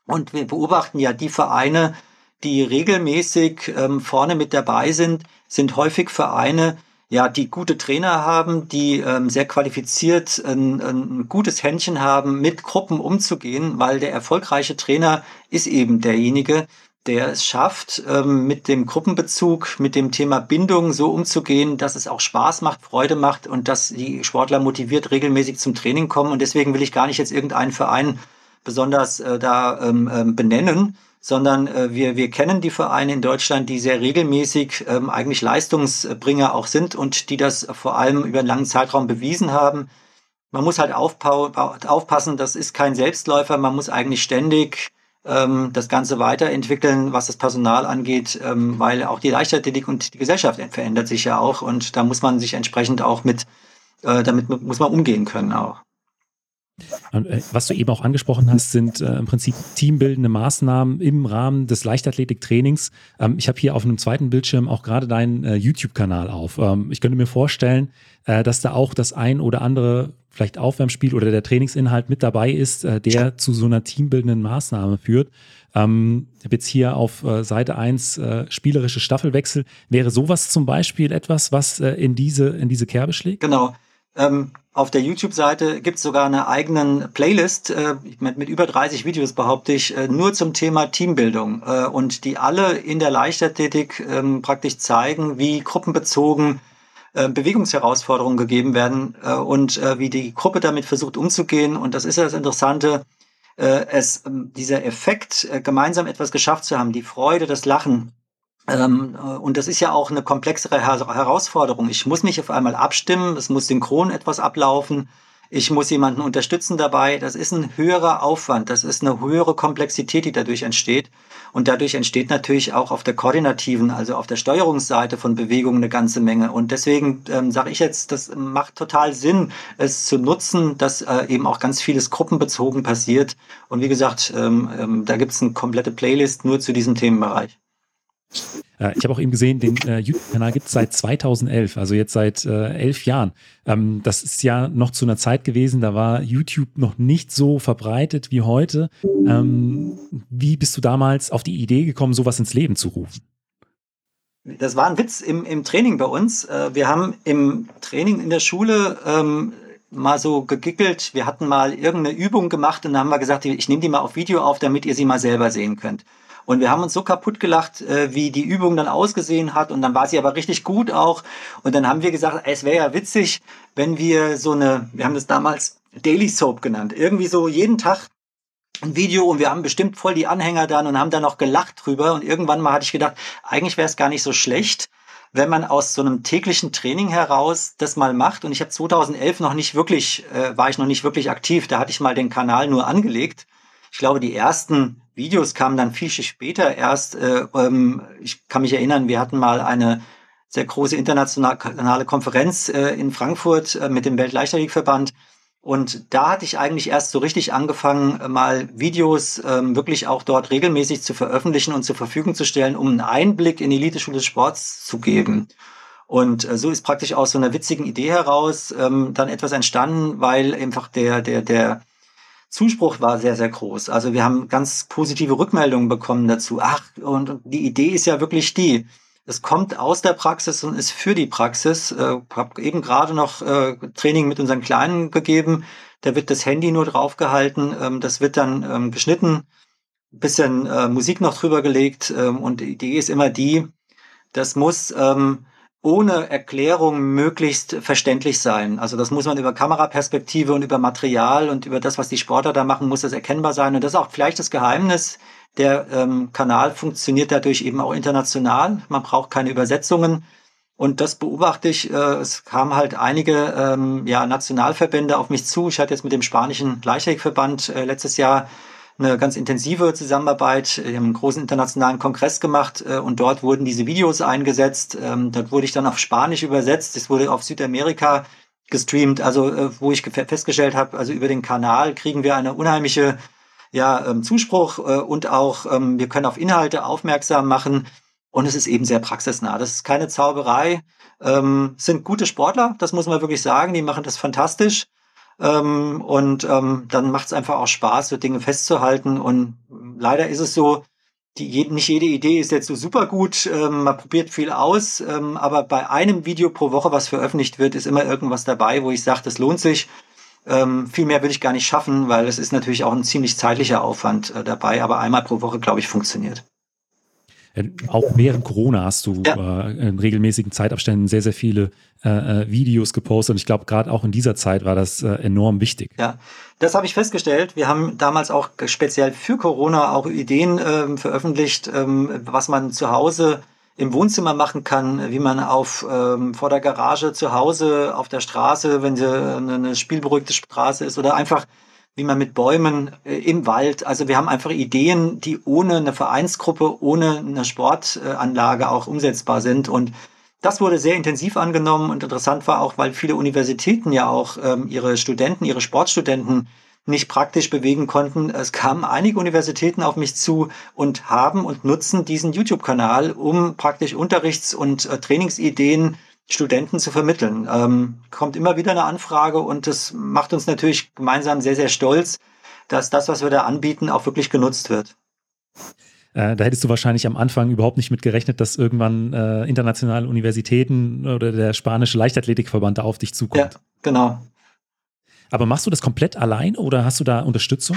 Und wir beobachten ja die Vereine, die regelmäßig ähm, vorne mit dabei sind, sind häufig Vereine, ja, die gute Trainer haben, die ähm, sehr qualifiziert ein, ein gutes Händchen haben, mit Gruppen umzugehen, weil der erfolgreiche Trainer ist eben derjenige, der es schafft, ähm, mit dem Gruppenbezug, mit dem Thema Bindung so umzugehen, dass es auch Spaß macht, Freude macht und dass die Sportler motiviert regelmäßig zum Training kommen. Und deswegen will ich gar nicht jetzt irgendeinen Verein besonders äh, da ähm, ähm, benennen, sondern äh, wir, wir kennen die Vereine in Deutschland, die sehr regelmäßig eigentlich Leistungsbringer auch sind und die das vor allem über einen langen Zeitraum bewiesen haben. Man muss halt aufpassen, das ist kein Selbstläufer, man muss eigentlich ständig das Ganze weiterentwickeln, was das Personal angeht, ähm, weil auch die Leichtathletik und die Gesellschaft verändert sich ja auch und da muss man sich entsprechend auch mit, äh, damit muss man umgehen können auch. Äh, was du eben auch angesprochen hast, sind äh, im Prinzip teambildende Maßnahmen im Rahmen des Leichtathletiktrainings. Ähm, ich habe hier auf einem zweiten Bildschirm auch gerade deinen äh, YouTube-Kanal auf. Ähm, ich könnte mir vorstellen, äh, dass da auch das ein oder andere vielleicht Aufwärmspiel oder der Trainingsinhalt mit dabei ist, äh, der zu so einer teambildenden Maßnahme führt. Ähm, ich habe jetzt hier auf äh, Seite 1 spielerische Staffelwechsel. Wäre sowas zum Beispiel etwas, was in, diese, in diese Kerbe schlägt? Genau. Auf der YouTube-Seite gibt es sogar eine eigenen Playlist äh, mit, mit, über 30 Videos, behaupte ich, äh, nur zum Thema Teambildung. Äh, und die alle in der Leichtathletik ähm, praktisch zeigen, wie gruppenbezogen äh, Bewegungsherausforderungen gegeben werden äh, und äh, wie die Gruppe damit versucht umzugehen. Und das ist ja das Interessante, es, ähm, dieser Effekt, gemeinsam etwas geschafft zu haben, die Freude, das Lachen, und das ist ja auch eine komplexere Herausforderung. Ich muss mich auf einmal abstimmen, es muss synchron etwas ablaufen, ich muss jemanden unterstützen dabei. Das ist ein höherer Aufwand, das ist eine höhere Komplexität, die dadurch entsteht. Und dadurch entsteht natürlich auch auf der koordinativen, also auf der Steuerungsseite von Bewegungen eine ganze Menge. Und deswegen ähm, sage ich jetzt, das macht total Sinn, es zu nutzen, dass äh, eben auch ganz vieles gruppenbezogen passiert. Und wie gesagt, ähm, ähm, da gibt es eine komplette Playlist nur zu diesem Themenbereich. Äh, ich habe auch eben gesehen, den äh, YouTube-Kanal gibt es seit 2011, also jetzt seit äh, elf Jahren. Ähm, das ist ja noch zu einer Zeit gewesen, da war YouTube noch nicht so verbreitet wie heute. Ähm, wie bist du damals auf die Idee gekommen, sowas ins Leben zu rufen? Das war ein Witz im, im Training bei uns. Äh, wir haben im Training in der Schule ähm, mal so gegickelt. Wir hatten mal irgendeine Übung gemacht und dann haben wir gesagt, ich nehme die mal auf Video auf, damit ihr sie mal selber sehen könnt. Und wir haben uns so kaputt gelacht, äh, wie die Übung dann ausgesehen hat. Und dann war sie aber richtig gut auch. Und dann haben wir gesagt, es wäre ja witzig, wenn wir so eine, wir haben das damals Daily Soap genannt, irgendwie so jeden Tag ein Video und wir haben bestimmt voll die Anhänger dann und haben dann noch gelacht drüber. Und irgendwann mal hatte ich gedacht, eigentlich wäre es gar nicht so schlecht, wenn man aus so einem täglichen Training heraus das mal macht. Und ich habe 2011 noch nicht wirklich, äh, war ich noch nicht wirklich aktiv. Da hatte ich mal den Kanal nur angelegt. Ich glaube, die ersten Videos kamen dann viel später erst. Äh, ähm, ich kann mich erinnern, wir hatten mal eine sehr große internationale Konferenz äh, in Frankfurt äh, mit dem Weltleichtathletikverband. Und da hatte ich eigentlich erst so richtig angefangen, mal Videos ähm, wirklich auch dort regelmäßig zu veröffentlichen und zur Verfügung zu stellen, um einen Einblick in die Elite-Schule des Sports zu geben. Und äh, so ist praktisch aus so einer witzigen Idee heraus ähm, dann etwas entstanden, weil einfach der, der, der, Zuspruch war sehr, sehr groß. Also wir haben ganz positive Rückmeldungen bekommen dazu. Ach, und die Idee ist ja wirklich die. Es kommt aus der Praxis und ist für die Praxis. Äh, habe eben gerade noch äh, Training mit unseren Kleinen gegeben. Da wird das Handy nur draufgehalten. Ähm, das wird dann ähm, geschnitten, bisschen äh, Musik noch drüber gelegt. Ähm, und die Idee ist immer die, das muss ähm, ohne Erklärung möglichst verständlich sein. Also das muss man über Kameraperspektive und über Material und über das, was die Sportler da machen, muss das erkennbar sein. Und das ist auch vielleicht das Geheimnis. Der ähm, Kanal funktioniert dadurch eben auch international. Man braucht keine Übersetzungen. Und das beobachte ich. Äh, es kamen halt einige ähm, ja, Nationalverbände auf mich zu. Ich hatte jetzt mit dem spanischen Leichtathletikverband äh, letztes Jahr eine ganz intensive Zusammenarbeit. Wir haben einen großen internationalen Kongress gemacht äh, und dort wurden diese Videos eingesetzt. Ähm, dort wurde ich dann auf Spanisch übersetzt. Es wurde auf Südamerika gestreamt, also äh, wo ich festgestellt habe, also über den Kanal kriegen wir eine unheimliche ja, ähm, Zuspruch äh, und auch ähm, wir können auf Inhalte aufmerksam machen und es ist eben sehr praxisnah. Das ist keine Zauberei, ähm, sind gute Sportler, das muss man wirklich sagen, die machen das fantastisch. Ähm, und ähm, dann macht es einfach auch Spaß, so Dinge festzuhalten. Und leider ist es so, die, nicht jede Idee ist jetzt so super gut. Ähm, man probiert viel aus, ähm, aber bei einem Video pro Woche, was veröffentlicht wird, ist immer irgendwas dabei, wo ich sage, das lohnt sich. Ähm, viel mehr würde ich gar nicht schaffen, weil es ist natürlich auch ein ziemlich zeitlicher Aufwand äh, dabei, aber einmal pro Woche, glaube ich, funktioniert. Äh, auch während Corona hast du ja. äh, in regelmäßigen Zeitabständen sehr, sehr viele äh, äh Videos gepostet. Und ich glaube, gerade auch in dieser Zeit war das äh, enorm wichtig. Ja, das habe ich festgestellt. Wir haben damals auch speziell für Corona auch Ideen ähm, veröffentlicht, ähm, was man zu Hause im Wohnzimmer machen kann, wie man auf ähm, vor der Garage zu Hause, auf der Straße, wenn sie eine spielberuhigte Straße ist, oder einfach wie man mit Bäumen äh, im Wald, also wir haben einfach Ideen, die ohne eine Vereinsgruppe, ohne eine Sportanlage auch umsetzbar sind. Und das wurde sehr intensiv angenommen und interessant war auch, weil viele Universitäten ja auch ähm, ihre Studenten, ihre Sportstudenten nicht praktisch bewegen konnten. Es kamen einige Universitäten auf mich zu und haben und nutzen diesen YouTube-Kanal, um praktisch Unterrichts- und äh, Trainingsideen Studenten zu vermitteln. Ähm, kommt immer wieder eine Anfrage und das macht uns natürlich gemeinsam sehr, sehr stolz, dass das, was wir da anbieten, auch wirklich genutzt wird. Äh, da hättest du wahrscheinlich am Anfang überhaupt nicht mit gerechnet, dass irgendwann äh, internationale Universitäten oder der spanische Leichtathletikverband da auf dich zukommt. Ja, genau. Aber machst du das komplett allein oder hast du da Unterstützung?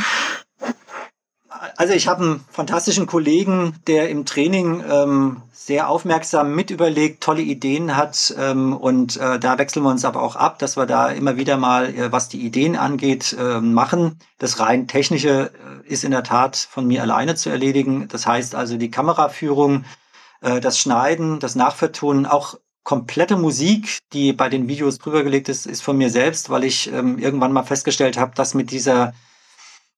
Also ich habe einen fantastischen Kollegen, der im Training ähm, sehr aufmerksam mit überlegt, tolle Ideen hat ähm, und äh, da wechseln wir uns aber auch ab, dass wir da immer wieder mal, äh, was die Ideen angeht, äh, machen. Das rein technische äh, ist in der Tat von mir alleine zu erledigen. Das heißt also die Kameraführung, äh, das Schneiden, das Nachvertonen, auch komplette Musik, die bei den Videos drüber gelegt ist, ist von mir selbst, weil ich ähm, irgendwann mal festgestellt habe, dass mit dieser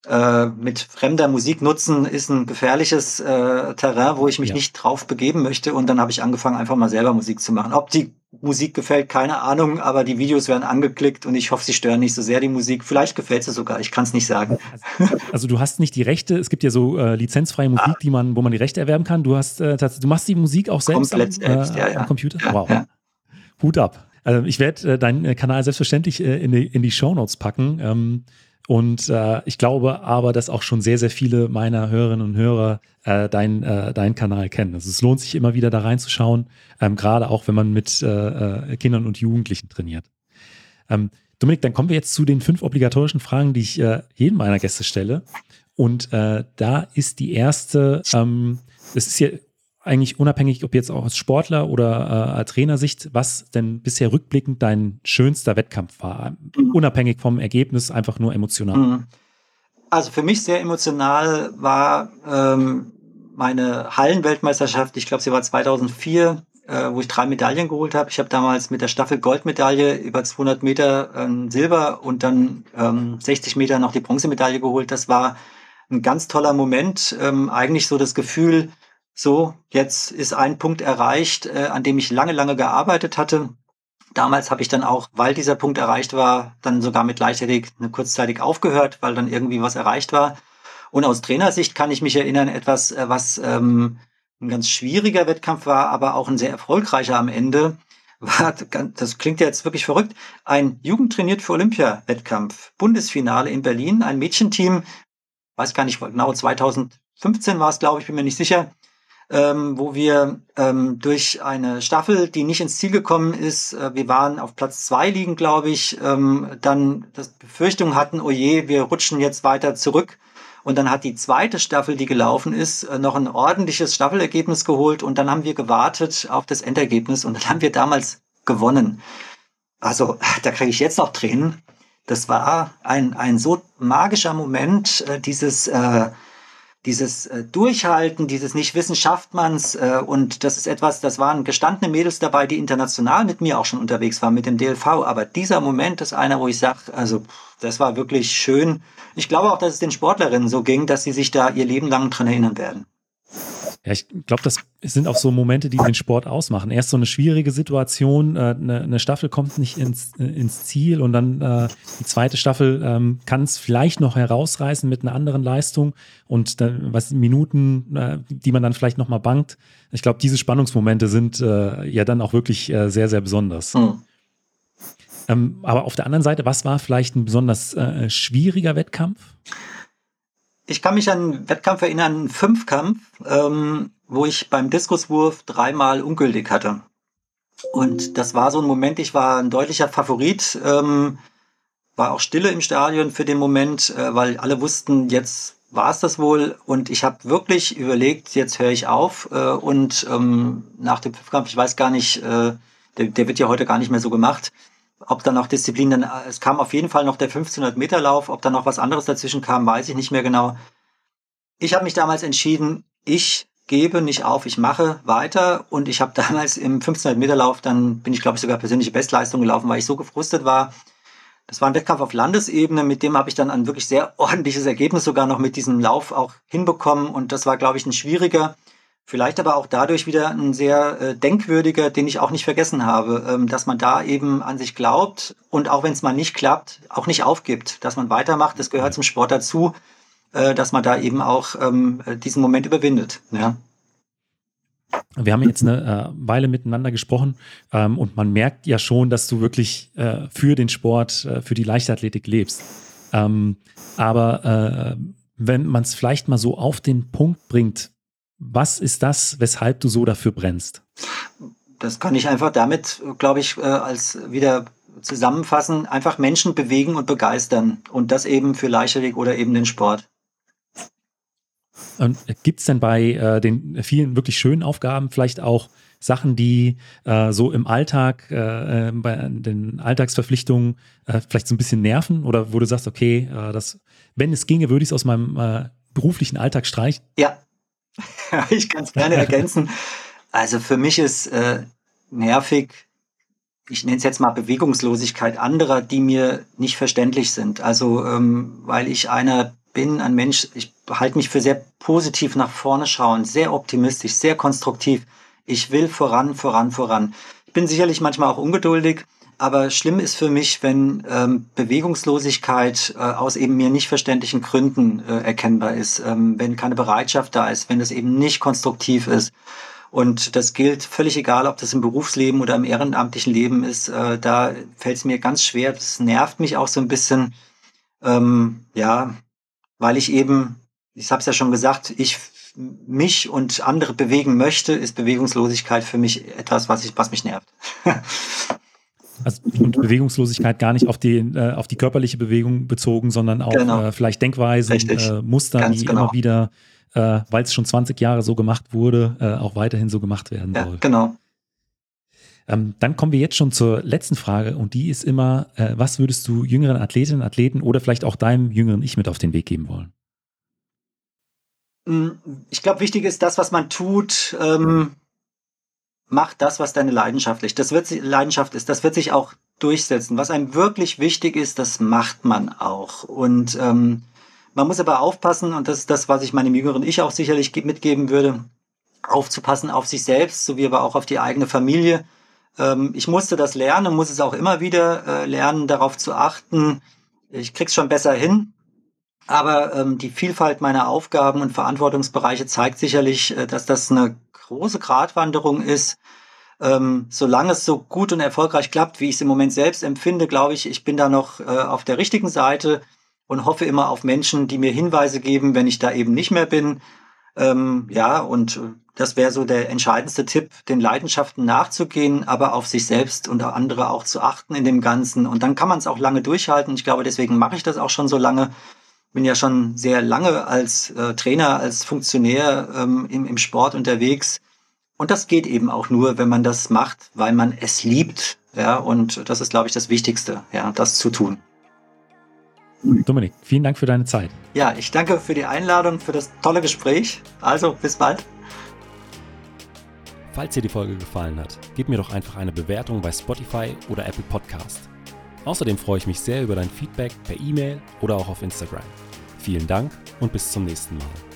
äh, mit fremder Musik nutzen ist ein gefährliches äh, Terrain, wo ich mich ja. nicht drauf begeben möchte. Und dann habe ich angefangen, einfach mal selber Musik zu machen. Ob die Musik gefällt, keine Ahnung, aber die Videos werden angeklickt und ich hoffe, sie stören nicht so sehr die Musik. Vielleicht gefällt sie sogar, ich kann es nicht sagen. Also, (laughs) also, du hast nicht die Rechte, es gibt ja so äh, lizenzfreie Musik, ah. die man, wo man die Rechte erwerben kann. Du hast äh, du machst die Musik auch selbst, Komplett am, selbst ja, ja. am Computer? Wow. Hut ab. Also ich werde äh, deinen äh, Kanal selbstverständlich äh, in die, in die Show Notes packen. Ähm, und äh, ich glaube aber, dass auch schon sehr, sehr viele meiner Hörerinnen und Hörer äh, deinen äh, dein Kanal kennen. Also es lohnt sich immer wieder da reinzuschauen, ähm, gerade auch wenn man mit äh, äh, Kindern und Jugendlichen trainiert. Ähm, Dominik, dann kommen wir jetzt zu den fünf obligatorischen Fragen, die ich äh, jedem meiner Gäste stelle. Und äh, da ist die erste, ähm, es ist hier eigentlich unabhängig, ob jetzt auch als Sportler oder äh, Trainersicht, was denn bisher rückblickend dein schönster Wettkampf war? Mhm. Unabhängig vom Ergebnis, einfach nur emotional. Mhm. Also für mich sehr emotional war ähm, meine Hallenweltmeisterschaft, ich glaube, sie war 2004, äh, wo ich drei Medaillen geholt habe. Ich habe damals mit der Staffel Goldmedaille über 200 Meter ähm, Silber und dann ähm, 60 Meter noch die Bronzemedaille geholt. Das war ein ganz toller Moment. Ähm, eigentlich so das Gefühl, so, jetzt ist ein Punkt erreicht, äh, an dem ich lange, lange gearbeitet hatte. Damals habe ich dann auch, weil dieser Punkt erreicht war, dann sogar mit Leichtathletik eine kurzzeitig aufgehört, weil dann irgendwie was erreicht war. Und aus Trainersicht kann ich mich erinnern, etwas, äh, was ähm, ein ganz schwieriger Wettkampf war, aber auch ein sehr erfolgreicher am Ende, (laughs) war, das klingt jetzt wirklich verrückt, ein Jugendtrainiert für Olympia-Wettkampf, Bundesfinale in Berlin, ein Mädchenteam, weiß gar nicht genau, 2015 war es, glaube ich, bin mir nicht sicher, ähm, wo wir ähm, durch eine Staffel, die nicht ins Ziel gekommen ist, äh, wir waren auf Platz zwei liegen, glaube ich, ähm, dann das Befürchtung hatten, oh je, wir rutschen jetzt weiter zurück. Und dann hat die zweite Staffel, die gelaufen ist, äh, noch ein ordentliches Staffelergebnis geholt. Und dann haben wir gewartet auf das Endergebnis und dann haben wir damals gewonnen. Also da kriege ich jetzt noch Tränen. Das war ein, ein so magischer Moment, äh, dieses äh, dieses äh, Durchhalten, dieses Nicht-Wissen schafft man's. Äh, und das ist etwas, das waren gestandene Mädels dabei, die international mit mir auch schon unterwegs waren, mit dem DLV. Aber dieser Moment ist einer, wo ich sage, also das war wirklich schön. Ich glaube auch, dass es den Sportlerinnen so ging, dass sie sich da ihr Leben lang dran erinnern werden. Ja, ich glaube, das sind auch so Momente, die den Sport ausmachen. Erst so eine schwierige Situation, äh, eine, eine, Staffel kommt nicht ins, äh, ins Ziel und dann äh, die zweite Staffel ähm, kann es vielleicht noch herausreißen mit einer anderen Leistung und dann, was Minuten, äh, die man dann vielleicht noch mal bangt. Ich glaube, diese Spannungsmomente sind äh, ja dann auch wirklich äh, sehr, sehr besonders. Mhm. Ähm, aber auf der anderen Seite, was war vielleicht ein besonders schwieriger Wettkampf? Ich kann mich an einen Wettkampf erinnern, einen Fünfkampf, ähm, wo ich beim Diskuswurf dreimal ungültig hatte. Und das war so ein Moment, ich war ein deutlicher Favorit, ähm, war auch Stille im Stadion für den Moment, äh, weil alle wussten, jetzt war es das wohl. Und ich habe wirklich überlegt, jetzt höre ich auf. Äh, und ähm, nach dem Fünfkampf, ich weiß gar nicht, äh, der, der wird ja heute gar nicht mehr so gemacht, ob dann noch Disziplinen, es kam auf jeden Fall noch der 1500 Meter Lauf, ob dann noch was anderes dazwischen kam, weiß ich nicht mehr genau. Ich habe mich damals entschieden, ich gebe nicht auf, ich mache weiter und ich habe (laughs) damals im 1500 Meter Lauf, dann bin ich glaube ich sogar persönliche Bestleistung gelaufen, weil ich so gefrustet war. Das war ein Wettkampf auf Landesebene, mit dem habe ich dann ein wirklich sehr (laughs) ordentliches Ergebnis sogar noch mit diesem Lauf auch hinbekommen und das war glaube ich ein schwieriger. Vielleicht aber auch dadurch wieder ein sehr äh, denkwürdiger, den ich auch nicht vergessen habe, ähm, dass man da eben an sich glaubt und auch wenn es mal nicht klappt, auch nicht aufgibt, dass man weitermacht. Das gehört zum Sport dazu, äh, dass man da eben auch ähm, diesen Moment überwindet. Ja. Wir haben jetzt eine äh, Weile miteinander gesprochen ähm, und man merkt ja schon, dass du wirklich äh, für den Sport, äh, für die Leichtathletik lebst. Ähm, aber äh, wenn man es vielleicht mal so auf den Punkt bringt, was ist das, weshalb du so dafür brennst? Das kann ich einfach damit, glaube ich, äh, als wieder zusammenfassen, einfach Menschen bewegen und begeistern. Und das eben für Leichtathletik oder eben den Sport. Gibt es denn bei äh, den vielen wirklich schönen Aufgaben vielleicht auch Sachen, die äh, so im Alltag, äh, äh bei den Alltagsverpflichtungen äh, vielleicht so ein bisschen nerven? Oder wo du sagst, okay, das, wenn es ginge, würde ich es aus meinem beruflichen Alltag streichen? Ja, (laughs) ich kann es gerne ergänzen. Also für mich ist nervig, ich nenne es jetzt mal Bewegungslosigkeit anderer, die mir nicht verständlich sind. Also ähm, weil ich einer bin, ein Mensch, ich halte mich für sehr positiv nach vorne schauen, sehr optimistisch, sehr konstruktiv. Ich will voran, voran, voran. Ich bin sicherlich manchmal auch ungeduldig, aber schlimm ist für mich, wenn ähm, Bewegungslosigkeit äh, aus eben mir nicht verständlichen Gründen äh, erkennbar ist, ähm, wenn keine Bereitschaft da ist, wenn das eben nicht konstruktiv ist. Und das gilt völlig egal, ob das im Berufsleben oder im ehrenamtlichen Leben ist. Äh, da fällt es mir ganz schwer. Das nervt mich auch so ein bisschen. Ähm, ja, weil ich eben, ich habe es ja schon gesagt, ich mich und andere bewegen möchte, ist Bewegungslosigkeit für mich etwas, was, ich, was mich nervt. (laughs) Also und Bewegungslosigkeit gar nicht auf die, äh, auf die körperliche Bewegung bezogen, sondern auch genau. äh, vielleicht Denkweisen, äh, Muster, Ganz die genau. immer wieder äh, weil es schon 20 Jahre so gemacht wurde, äh, auch weiterhin so gemacht werden ja, soll. Genau. Ähm, dann kommen wir jetzt schon zur letzten Frage und die ist immer, äh, was würdest du jüngeren Athletinnen, Athleten oder vielleicht auch deinem jüngeren Ich mit auf den Weg geben wollen? Mm, ich glaube, wichtig ist das, was man tut. Ähm, mach das, was deine Leidenschaft ist. Das wird, Leidenschaft ist. Das wird sich auch durchsetzen. Was einem wirklich wichtig ist, das macht man auch. Und ähm, man muss aber aufpassen, und das ist das, was ich meinem jüngeren Ich auch sicherlich mitgeben würde, aufzupassen auf sich selbst, sowie aber auch auf die eigene Familie. Ähm, ich musste das lernen, muss es auch immer wieder äh, lernen, darauf zu achten. Ich krieg's schon besser hin. Aber ähm, die Vielfalt meiner Aufgaben und Verantwortungsbereiche zeigt sicherlich, äh, dass das eine große Gratwanderung ist. Ähm, solange es so gut und erfolgreich klappt, wie ich es im Moment selbst empfinde, glaube ich, ich bin da noch äh, auf der richtigen Seite und hoffe immer auf Menschen, die mir Hinweise geben, wenn ich da eben nicht mehr bin. Ähm, ja, und das wäre so der entscheidendste Tipp, den Leidenschaften nachzugehen, aber auf sich selbst und andere auch zu achten in dem Ganzen. Und dann kann man es auch lange durchhalten. Ich glaube, deswegen mache ich das auch schon so lange. Bin ja schon sehr lange als äh, Trainer, als Funktionär ähm, im, im Sport unterwegs. Und das geht eben auch nur, wenn man das macht, weil man es liebt. Ja, und das ist, glaube ich, das Wichtigste, ja, das zu tun. Dominik, vielen Dank für deine Zeit. Ja, ich danke für die Einladung, für das tolle Gespräch. Also, bis bald. Falls dir die Folge gefallen hat, gib mir doch einfach eine Bewertung bei Spotify oder Apple Podcast. Außerdem freue ich mich sehr über dein Feedback per E-Mail oder auch auf Instagram. Vielen Dank und bis zum nächsten Mal.